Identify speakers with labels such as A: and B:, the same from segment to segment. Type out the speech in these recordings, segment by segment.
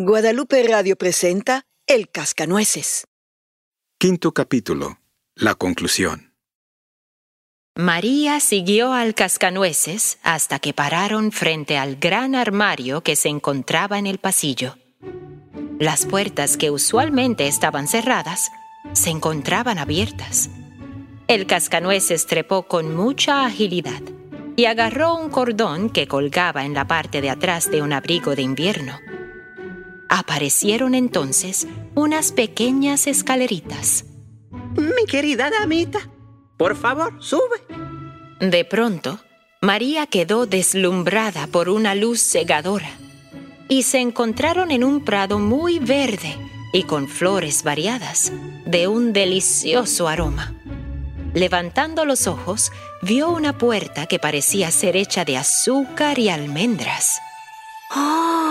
A: Guadalupe Radio presenta El Cascanueces.
B: Quinto capítulo. La conclusión.
C: María siguió al cascanueces hasta que pararon frente al gran armario que se encontraba en el pasillo. Las puertas que usualmente estaban cerradas se encontraban abiertas. El cascanueces trepó con mucha agilidad y agarró un cordón que colgaba en la parte de atrás de un abrigo de invierno. Aparecieron entonces unas pequeñas escaleritas.
D: Mi querida damita, por favor, sube.
C: De pronto, María quedó deslumbrada por una luz cegadora y se encontraron en un prado muy verde y con flores variadas, de un delicioso aroma. Levantando los ojos, vio una puerta que parecía ser hecha de azúcar y almendras.
E: ¡Oh!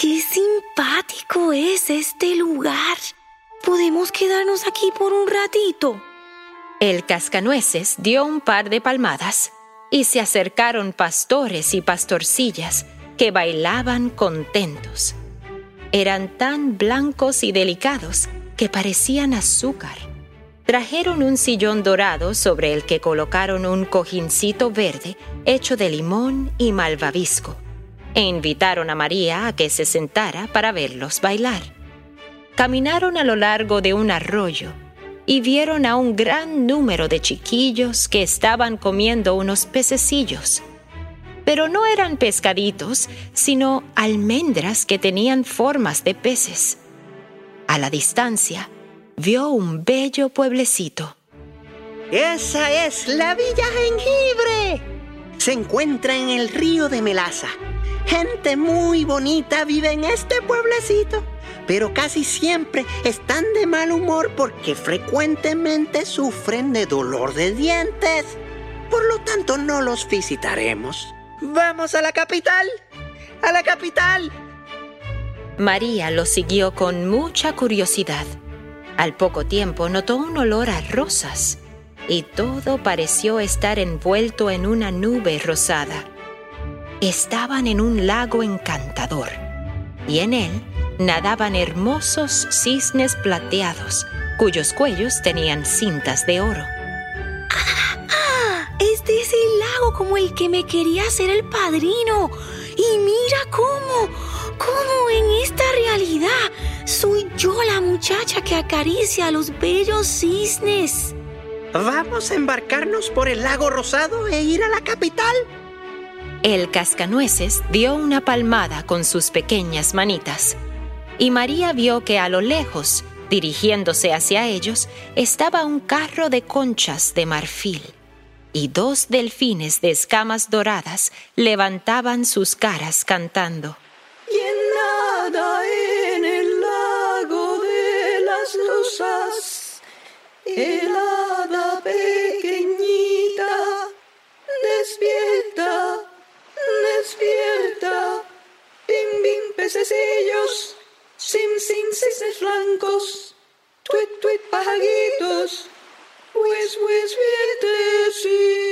E: ¡Qué simpático es este lugar! ¿Podemos quedarnos aquí por un ratito?
C: El cascanueces dio un par de palmadas y se acercaron pastores y pastorcillas que bailaban contentos. Eran tan blancos y delicados que parecían azúcar. Trajeron un sillón dorado sobre el que colocaron un cojincito verde hecho de limón y malvavisco e invitaron a María a que se sentara para verlos bailar. Caminaron a lo largo de un arroyo y vieron a un gran número de chiquillos que estaban comiendo unos pececillos. Pero no eran pescaditos, sino almendras que tenían formas de peces. A la distancia, vio un bello pueblecito.
D: Esa es la Villa Jengibre. Se encuentra en el río de Melaza. Gente muy bonita vive en este pueblecito, pero casi siempre están de mal humor porque frecuentemente sufren de dolor de dientes. Por lo tanto, no los visitaremos. Vamos a la capital. A la capital.
C: María lo siguió con mucha curiosidad. Al poco tiempo notó un olor a rosas y todo pareció estar envuelto en una nube rosada. Estaban en un lago encantador y en él nadaban hermosos cisnes plateados cuyos cuellos tenían cintas de oro.
E: ¡Ah! Este es el lago como el que me quería hacer el padrino. Y mira cómo, cómo en esta realidad soy yo la muchacha que acaricia a los bellos cisnes.
D: Vamos a embarcarnos por el lago rosado e ir a la capital.
C: El cascanueces dio una palmada con sus pequeñas manitas y María vio que a lo lejos, dirigiéndose hacia ellos, estaba un carro de conchas de marfil y dos delfines de escamas doradas levantaban sus caras cantando.
F: Y nada en el lago de las rosas, helada pequeñita, despierta, despierta, bim bim pececillos, sim sim cisnes blancos, tuit tuit pajaritos, pues pues vientecillo.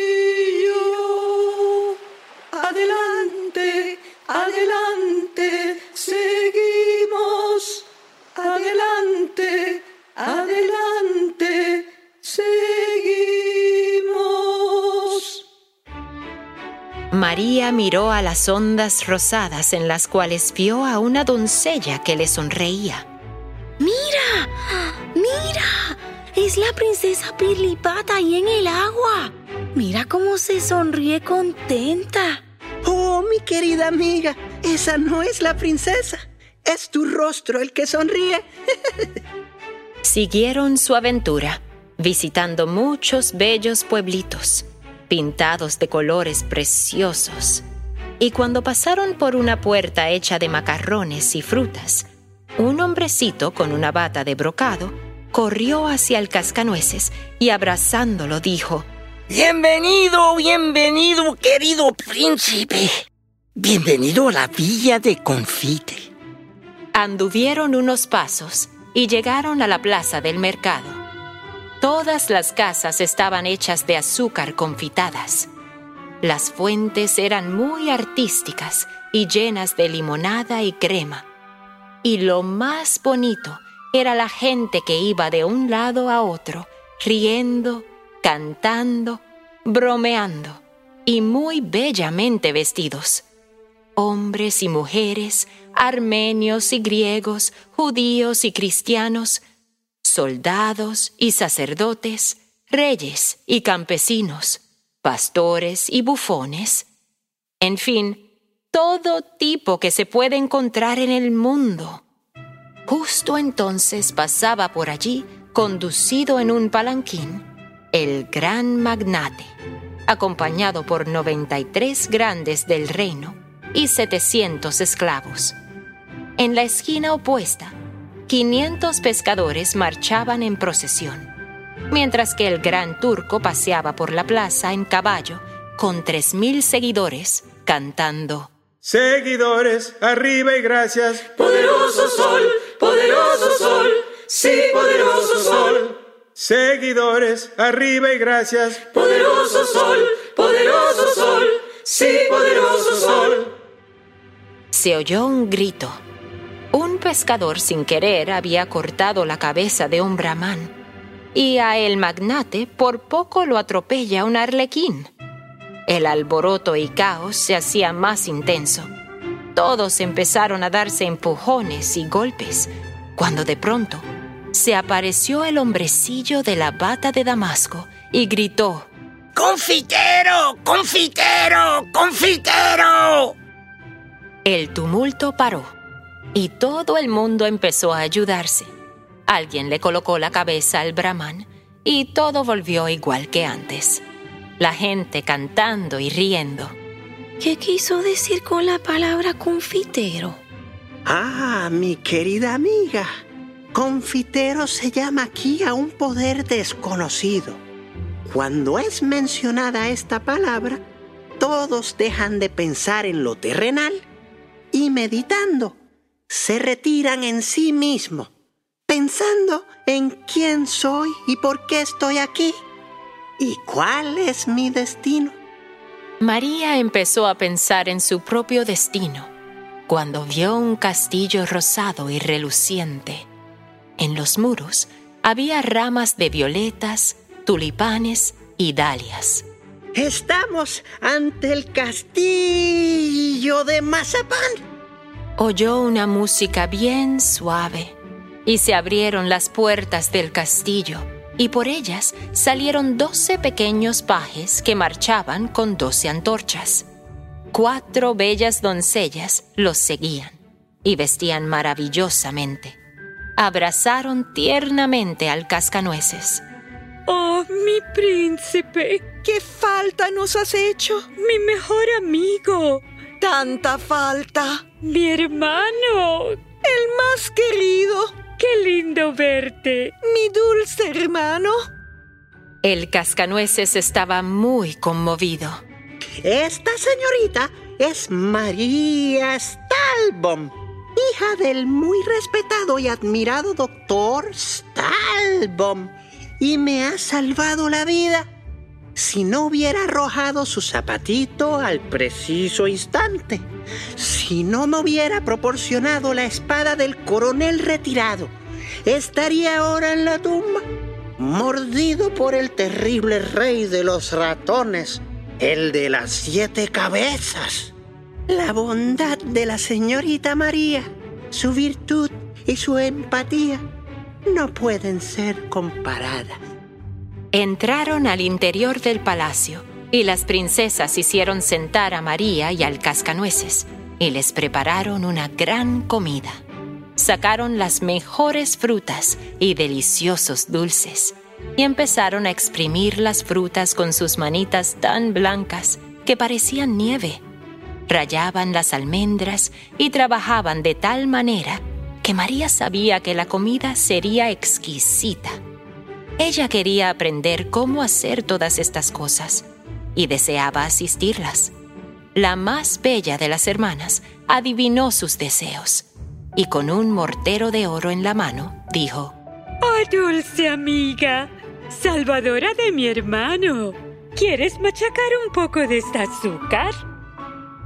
F: Adelante, adelante,
C: María miró a las ondas rosadas en las cuales vio a una doncella que le sonreía.
E: ¡Mira! ¡Mira! Es la princesa Pirlipata ahí en el agua. Mira cómo se sonríe contenta.
D: Oh, mi querida amiga, esa no es la princesa. Es tu rostro el que sonríe.
C: Siguieron su aventura, visitando muchos bellos pueblitos, pintados de colores preciosos. Y cuando pasaron por una puerta hecha de macarrones y frutas, un hombrecito con una bata de brocado corrió hacia el cascanueces y abrazándolo dijo,
G: Bienvenido, bienvenido, querido príncipe. Bienvenido a la villa de Confite.
C: Anduvieron unos pasos y llegaron a la plaza del mercado. Todas las casas estaban hechas de azúcar confitadas. Las fuentes eran muy artísticas y llenas de limonada y crema, Y lo más bonito era la gente que iba de un lado a otro, riendo, cantando, bromeando y muy bellamente vestidos. Hombres y mujeres, armenios y griegos, judíos y cristianos, soldados y sacerdotes, reyes y campesinos, pastores y bufones, en fin, todo tipo que se puede encontrar en el mundo. Justo entonces pasaba por allí, conducido en un palanquín, el gran magnate, acompañado por 93 grandes del reino y 700 esclavos. En la esquina opuesta, 500 pescadores marchaban en procesión, mientras que el gran turco paseaba por la plaza en caballo con 3.000 seguidores cantando.
B: Seguidores, arriba y gracias.
F: Poderoso sol, poderoso sol, sí, poderoso sol.
B: Seguidores, arriba y gracias.
F: Poderoso sol, poderoso sol, sí, poderoso sol.
C: Se oyó un grito. Un pescador sin querer había cortado la cabeza de un brahman y a el magnate por poco lo atropella un arlequín. El alboroto y caos se hacía más intenso. Todos empezaron a darse empujones y golpes, cuando de pronto se apareció el hombrecillo de la bata de Damasco y gritó,
G: ¡Confitero! ¡Confitero! ¡Confitero!
C: El tumulto paró y todo el mundo empezó a ayudarse. Alguien le colocó la cabeza al brahman y todo volvió igual que antes la gente cantando y riendo.
E: ¿Qué quiso decir con la palabra confitero?
D: Ah, mi querida amiga, confitero se llama aquí a un poder desconocido. Cuando es mencionada esta palabra, todos dejan de pensar en lo terrenal y meditando, se retiran en sí mismo, pensando en quién soy y por qué estoy aquí. ¿Y cuál es mi destino?
C: María empezó a pensar en su propio destino cuando vio un castillo rosado y reluciente. En los muros había ramas de violetas, tulipanes y dalias.
D: Estamos ante el castillo de Mazapán.
C: Oyó una música bien suave y se abrieron las puertas del castillo y por ellas salieron doce pequeños pajes que marchaban con doce antorchas. Cuatro bellas doncellas los seguían y vestían maravillosamente. Abrazaron tiernamente al cascanueces.
H: ¡Oh, mi príncipe!
A: ¿Qué falta nos has hecho?
H: ¡Mi mejor amigo!
A: Tanta falta.
H: ¡Mi hermano!
A: El más querido.
H: ¡Qué lindo verte!
A: Mi dulce hermano.
C: El cascanueces estaba muy conmovido.
D: Esta señorita es María Stalbom, hija del muy respetado y admirado doctor Stalbom, y me ha salvado la vida. Si no hubiera arrojado su zapatito al preciso instante, si no me hubiera proporcionado la espada del coronel retirado, estaría ahora en la tumba, mordido por el terrible rey de los ratones, el de las siete cabezas. La bondad de la señorita María, su virtud y su empatía no pueden ser comparadas.
C: Entraron al interior del palacio y las princesas hicieron sentar a María y al cascanueces y les prepararon una gran comida. Sacaron las mejores frutas y deliciosos dulces y empezaron a exprimir las frutas con sus manitas tan blancas que parecían nieve. Rayaban las almendras y trabajaban de tal manera que María sabía que la comida sería exquisita. Ella quería aprender cómo hacer todas estas cosas y deseaba asistirlas. La más bella de las hermanas adivinó sus deseos y con un mortero de oro en la mano dijo,
H: ¡Oh, dulce amiga! Salvadora de mi hermano. ¿Quieres machacar un poco de este azúcar?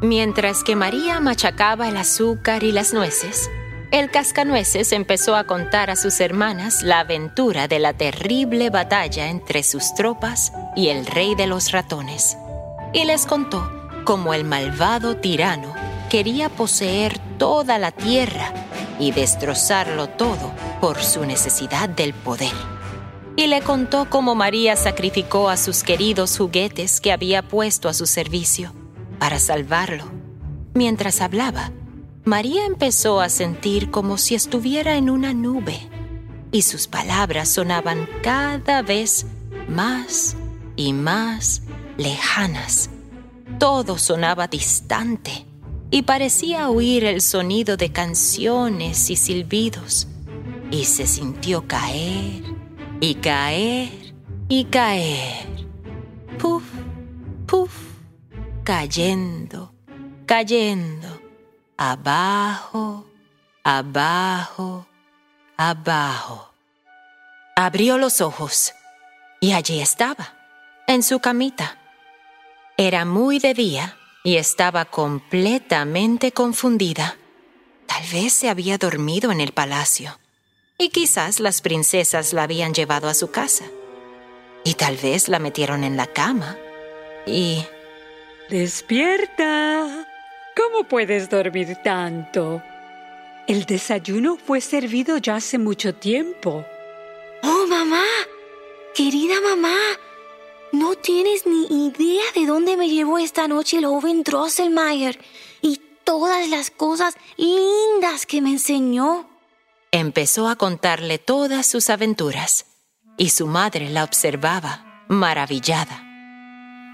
C: Mientras que María machacaba el azúcar y las nueces, El cascanueces empezó a contar a sus hermanas la aventura de la terrible batalla entre sus tropas y el rey de los ratones. Y les contó cómo el malvado tirano quería poseer toda la tierra y destrozarlo todo por su necesidad del poder. Y le contó cómo María sacrificó a sus queridos juguetes que había puesto a su servicio para salvarlo. Mientras hablaba, María empezó a sentir como si estuviera en una nube y sus palabras sonaban cada vez más y más lejanas. Todo sonaba distante y parecía oír el sonido de canciones y silbidos y se sintió caer y caer y caer. Puf, puf, cayendo, cayendo, abajo, abajo, abajo. Abrió los ojos y allí estaba, en su camita. Era muy de día y estaba completamente confundida. Tal vez se había dormido en el palacio y quizás las princesas la habían llevado a su casa. Y tal vez la metieron en la cama. Y...
H: Despierta. ¿Cómo puedes dormir tanto? El desayuno fue servido ya hace mucho tiempo.
E: Oh, mamá. Querida mamá. No tienes ni idea de dónde me llevó esta noche el joven Drosselmeyer y todas las cosas lindas que me enseñó.
C: Empezó a contarle todas sus aventuras y su madre la observaba, maravillada.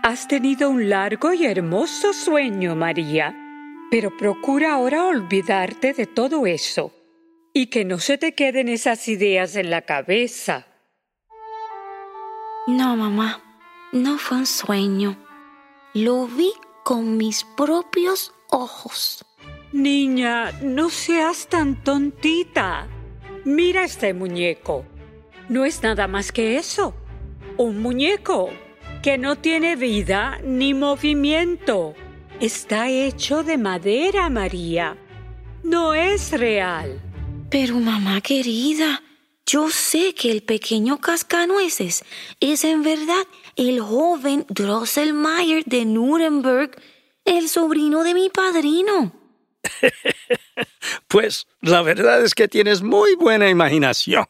H: Has tenido un largo y hermoso sueño, María, pero procura ahora olvidarte de todo eso y que no se te queden esas ideas en la cabeza.
E: No, mamá, no fue un sueño. Lo vi con mis propios ojos.
H: Niña, no seas tan tontita. Mira este muñeco. No es nada más que eso. Un muñeco que no tiene vida ni movimiento. Está hecho de madera, María. No es real.
E: Pero mamá querida, yo sé que el pequeño cascanueces es en verdad el joven Drosselmeyer de Nuremberg, el sobrino de mi padrino.
I: pues la verdad es que tienes muy buena imaginación.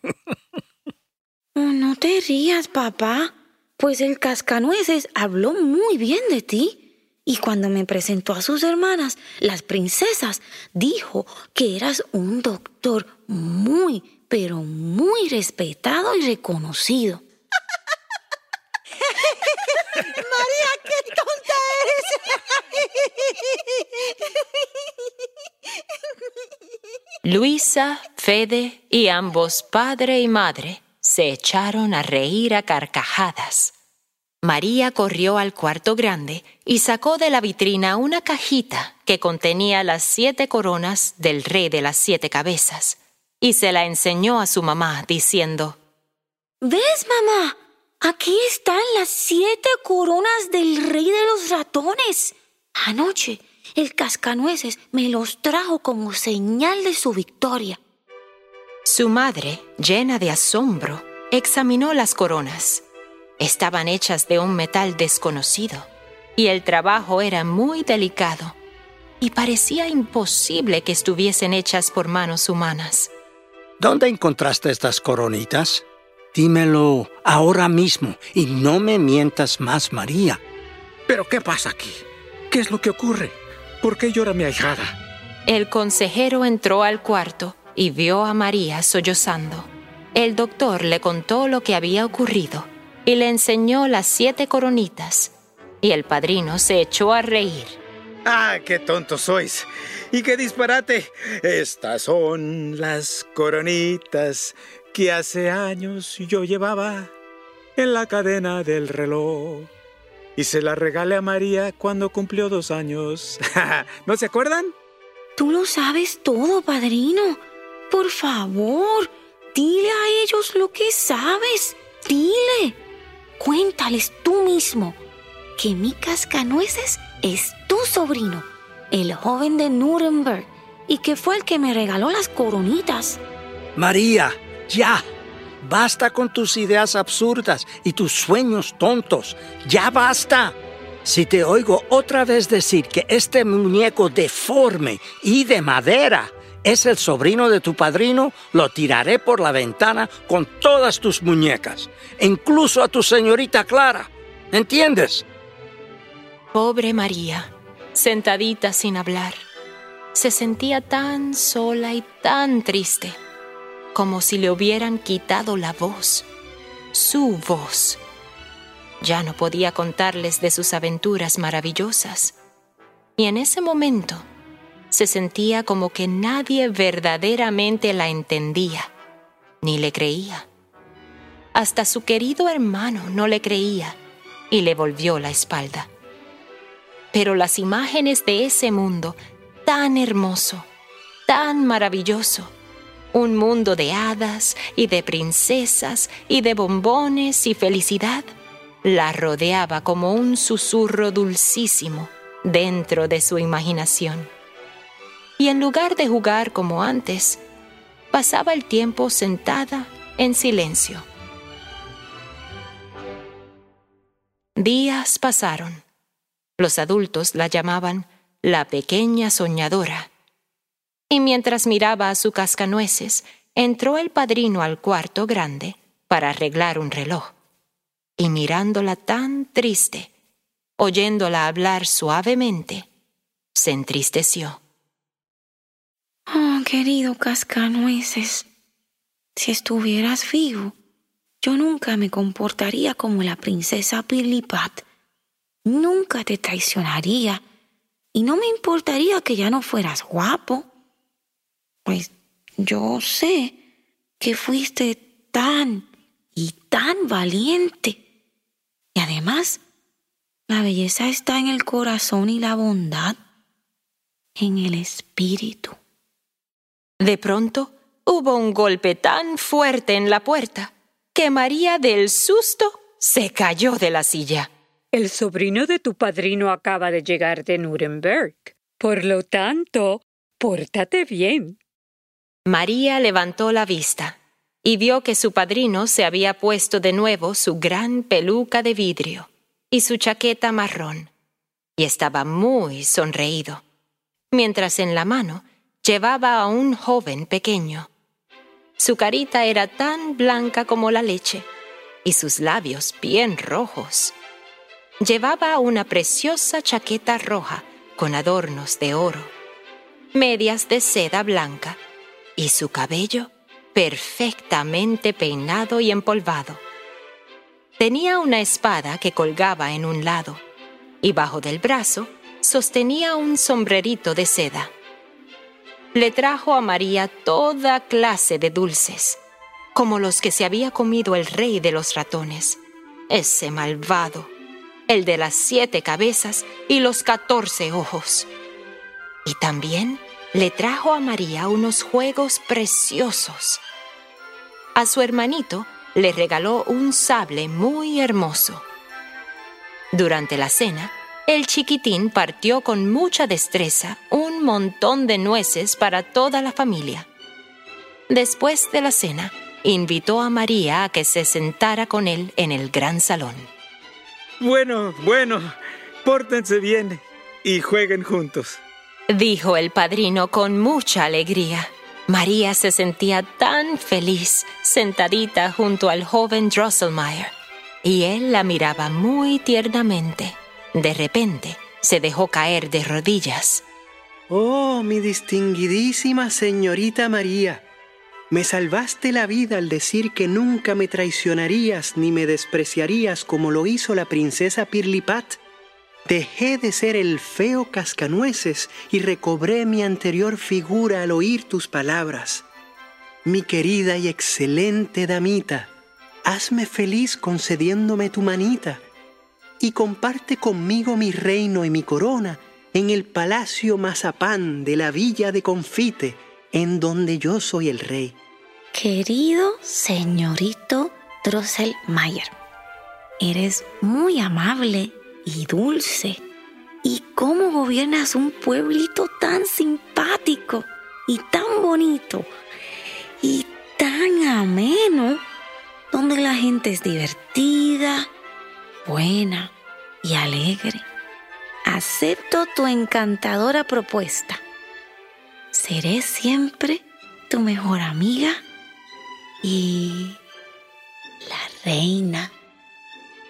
E: Oh, no te rías, papá, pues el cascanueces habló muy bien de ti. Y cuando me presentó a sus hermanas, las princesas, dijo que eras un doctor muy, pero muy respetado y reconocido.
A: María, qué tonta
C: eres. Luisa, Fede y ambos padre y madre se echaron a reír a carcajadas. María corrió al cuarto grande y sacó de la vitrina una cajita que contenía las siete coronas del rey de las siete cabezas y se la enseñó a su mamá diciendo,
E: ¿Ves, mamá? Aquí están las siete coronas del rey de los ratones. Anoche el cascanueces me los trajo como señal de su victoria.
C: Su madre, llena de asombro, examinó las coronas. Estaban hechas de un metal desconocido y el trabajo era muy delicado y parecía imposible que estuviesen hechas por manos humanas.
I: ¿Dónde encontraste estas coronitas? Dímelo ahora mismo y no me mientas más, María.
B: ¿Pero qué pasa aquí? ¿Qué es lo que ocurre? ¿Por qué llora mi ahijada?
C: El consejero entró al cuarto y vio a María sollozando. El doctor le contó lo que había ocurrido y le enseñó las siete coronitas. Y el padrino se echó a reír.
B: ¡Ah, qué tontos sois! ¡Y qué disparate! Estas son las coronitas que hace años yo llevaba en la cadena del reloj. Y se la regalé a María cuando cumplió dos años. ¿No se acuerdan?
E: Tú lo sabes todo, padrino. Por favor, dile a ellos lo que sabes. Dile. Cuéntales tú mismo que mi cascanueces es tu sobrino, el joven de Nuremberg, y que fue el que me regaló las coronitas.
I: María, ya. Basta con tus ideas absurdas y tus sueños tontos. Ya basta. Si te oigo otra vez decir que este muñeco deforme y de madera es el sobrino de tu padrino, lo tiraré por la ventana con todas tus muñecas, incluso a tu señorita Clara. ¿Entiendes?
C: Pobre María, sentadita sin hablar, se sentía tan sola y tan triste, como si le hubieran quitado la voz, su voz. Ya no podía contarles de sus aventuras maravillosas. Y en ese momento se sentía como que nadie verdaderamente la entendía, ni le creía. Hasta su querido hermano no le creía y le volvió la espalda. Pero las imágenes de ese mundo tan hermoso, tan maravilloso, un mundo de hadas y de princesas y de bombones y felicidad, la rodeaba como un susurro dulcísimo dentro de su imaginación. Y en lugar de jugar como antes, pasaba el tiempo sentada en silencio. Días pasaron. Los adultos la llamaban la pequeña soñadora. Y mientras miraba a su cascanueces, entró el padrino al cuarto grande para arreglar un reloj y mirándola tan triste, oyéndola hablar suavemente, se entristeció.
E: Querido cascanueces, si estuvieras vivo, yo nunca me comportaría como la princesa Pirlipat. Nunca te traicionaría y no me importaría que ya no fueras guapo. Pues yo sé que fuiste tan y tan valiente y además, la belleza está en el corazón y la bondad en el espíritu.
C: De pronto hubo un golpe tan fuerte en la puerta que María del susto se cayó de la silla.
H: El sobrino de tu padrino acaba de llegar de Nuremberg. Por lo tanto, pórtate bien.
C: María levantó la vista y vio que su padrino se había puesto de nuevo su gran peluca de vidrio y su chaqueta marrón, y estaba muy sonreído, mientras en la mano llevaba a un joven pequeño. Su carita era tan blanca como la leche y sus labios bien rojos. Llevaba una preciosa chaqueta roja con adornos de oro, medias de seda blanca y su cabello perfectamente peinado y empolvado. Tenía una espada que colgaba en un lado y bajo del brazo sostenía un sombrerito de seda. Le trajo a María toda clase de dulces, como los que se había comido el rey de los ratones, ese malvado, el de las siete cabezas y los catorce ojos. Y también le trajo a María unos juegos preciosos a su hermanito le regaló un sable muy hermoso. Durante la cena, el chiquitín partió con mucha destreza un montón de nueces para toda la familia. Después de la cena, invitó a María a que se sentara con él en el gran salón.
B: Bueno, bueno, pórtense bien y jueguen juntos,
C: dijo el padrino con mucha alegría. María se sentía tan feliz sentadita junto al joven Drosselmeyer y él la miraba muy tiernamente. De repente se dejó caer de rodillas.
D: Oh, mi distinguidísima señorita María, me salvaste la vida al decir que nunca me traicionarías ni me despreciarías como lo hizo la princesa Pirlipat. Dejé de ser el feo cascanueces y recobré mi anterior figura al oír tus palabras. Mi querida y excelente damita, hazme feliz concediéndome tu manita y comparte conmigo mi reino y mi corona en el palacio mazapán de la villa de Confite, en donde yo soy el rey.
E: Querido señorito Drosselmayer, eres muy amable y dulce. ¿Y cómo gobiernas un pueblito tan simpático? y tan bonito y tan ameno, donde la gente es divertida, buena y alegre. Acepto tu encantadora propuesta. Seré siempre tu mejor amiga y la reina.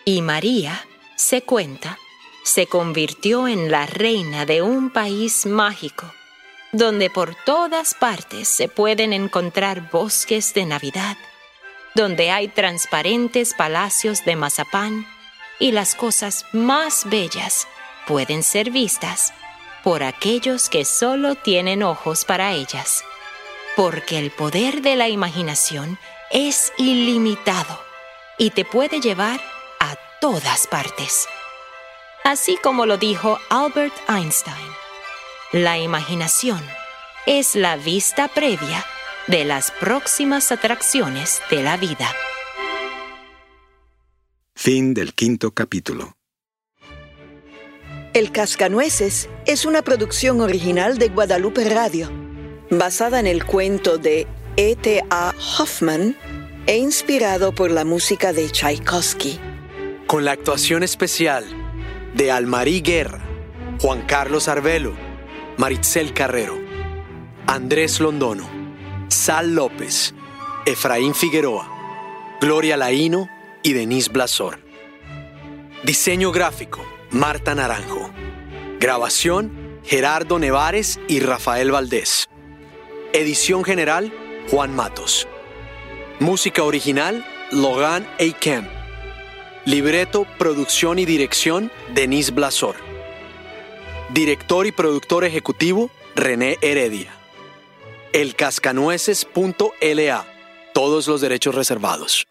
C: Y María, se cuenta, se convirtió en la reina de un país mágico, donde por todas partes se pueden encontrar bosques de Navidad, donde hay transparentes palacios de mazapán y las cosas más bellas pueden ser vistas por aquellos que solo tienen ojos para ellas, porque el poder de la imaginación es ilimitado y te puede llevar a todas partes. Así como lo dijo Albert Einstein, la imaginación es la vista previa de las próximas atracciones de la vida.
B: Fin del quinto capítulo.
A: El Cascanueces es una producción original de Guadalupe Radio, basada en el cuento de E.T.A. Hoffman e inspirado por la música de Tchaikovsky.
J: Con la actuación especial de Almarí Guerra, Juan Carlos Arbelo, Maritzel Carrero, Andrés Londono, Sal López, Efraín Figueroa, Gloria Laíno y Denise Blasor. Diseño gráfico, Marta Naranjo. Grabación, Gerardo Nevares y Rafael Valdés. Edición general, Juan Matos. Música original, Logan A. Libreto, producción y dirección, Denise Blasor. Director y productor ejecutivo, René Heredia. Elcascanueces.la. Todos los derechos reservados.